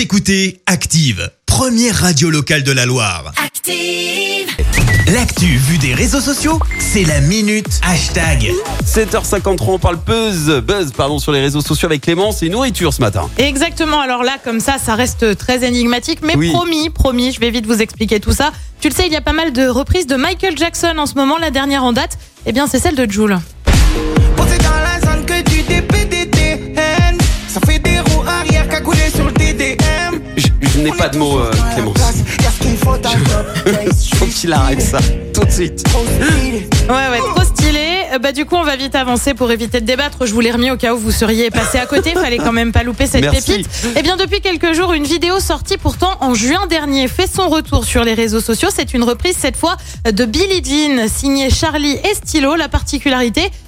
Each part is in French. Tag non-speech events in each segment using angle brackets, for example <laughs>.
Vous écoutez Active, première radio locale de la Loire. Active. L'actu vue des réseaux sociaux, c'est la minute hashtag. 7h53, on parle buzz, buzz pardon, sur les réseaux sociaux avec Clémence et nourriture ce matin. Exactement, alors là, comme ça, ça reste très énigmatique, mais Oui. promis, promis, je vais vite vous expliquer tout ça. Tu le sais, il y a pas mal de reprises de Michael Jackson en ce moment, la dernière en date, eh bien c'est celle de Jules. Posé dans la zone que du DPDTN n'ai pas de mots, euh, Clémence. <laughs> Faut qu'il arrête ça, tout de suite. Ouais, ouais, trop stylé. Euh, Bah, du coup, on va vite avancer pour éviter de débattre. Je vous l'ai remis au cas où vous seriez passé à côté. Fallait quand même pas louper cette Merci. pépite. Eh bien, depuis quelques jours, une vidéo sortie pourtant en juin dernier fait son retour sur les réseaux sociaux. C'est une reprise cette fois de Billie Jean, signée Charlie et Stylo. La particularité,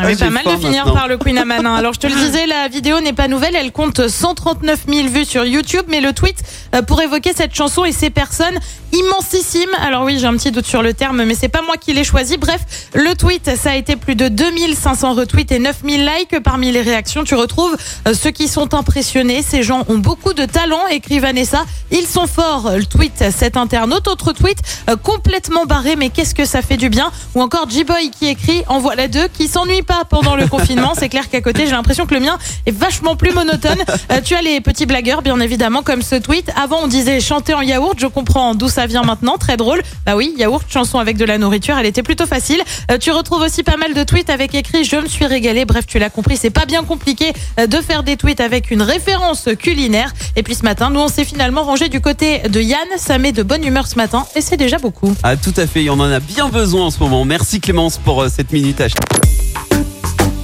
Ah oui, Ah, pas mal de finir maintenant. par le Queen Amman. hein. Alors je te le <laughs> disais, la vidéo n'est pas nouvelle, elle compte 139 000 vues sur YouTube, mais le tweet euh, pour évoquer cette chanson et ces personnes immensissimes. Alors oui, j'ai un petit doute sur le terme, mais c'est pas moi qui l'ai choisi. Bref, le tweet, ça a été plus de 2500 retweets et 9000 likes. Parmi les réactions, tu retrouves euh, ceux qui sont impressionnés. Ces gens ont beaucoup de talent, écrit Vanessa. Ils sont forts. Le tweet, cet internaute. Autre tweet, euh, complètement barré, mais qu'est-ce que ça fait du bien. Ou encore G-Boy qui écrit, en voilà deux, qui s'ennuie pas pendant le confinement. C'est clair qu'à côté, j'ai l'impression que le mien est vachement plus monotone. Euh, tu as les petits blagueurs, bien évidemment, comme ce tweet. Avant, on disait chanter en yaourt. Je comprends d'où ça vient maintenant. Très drôle. Bah oui, yaourt, chanson avec de la nourriture. Elle était plutôt facile. Euh, tu retrouves aussi pas mal de tweets avec écrit Je me suis régalé. Bref, tu l'as compris. C'est pas bien compliqué de faire des tweets avec une référence culinaire. Et puis ce matin, nous, on s'est finalement rangé du côté de Yann. Ça met de bonne humeur ce matin. Et c'est déjà beaucoup. Ah tout à fait, on en a bien besoin en ce moment. Merci Clémence pour euh, cette minute.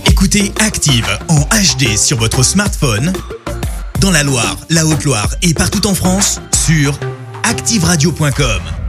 Écoutez Active en HD sur votre smartphone, dans la Loire, la Haute-Loire et partout en France, sur activeradio.com.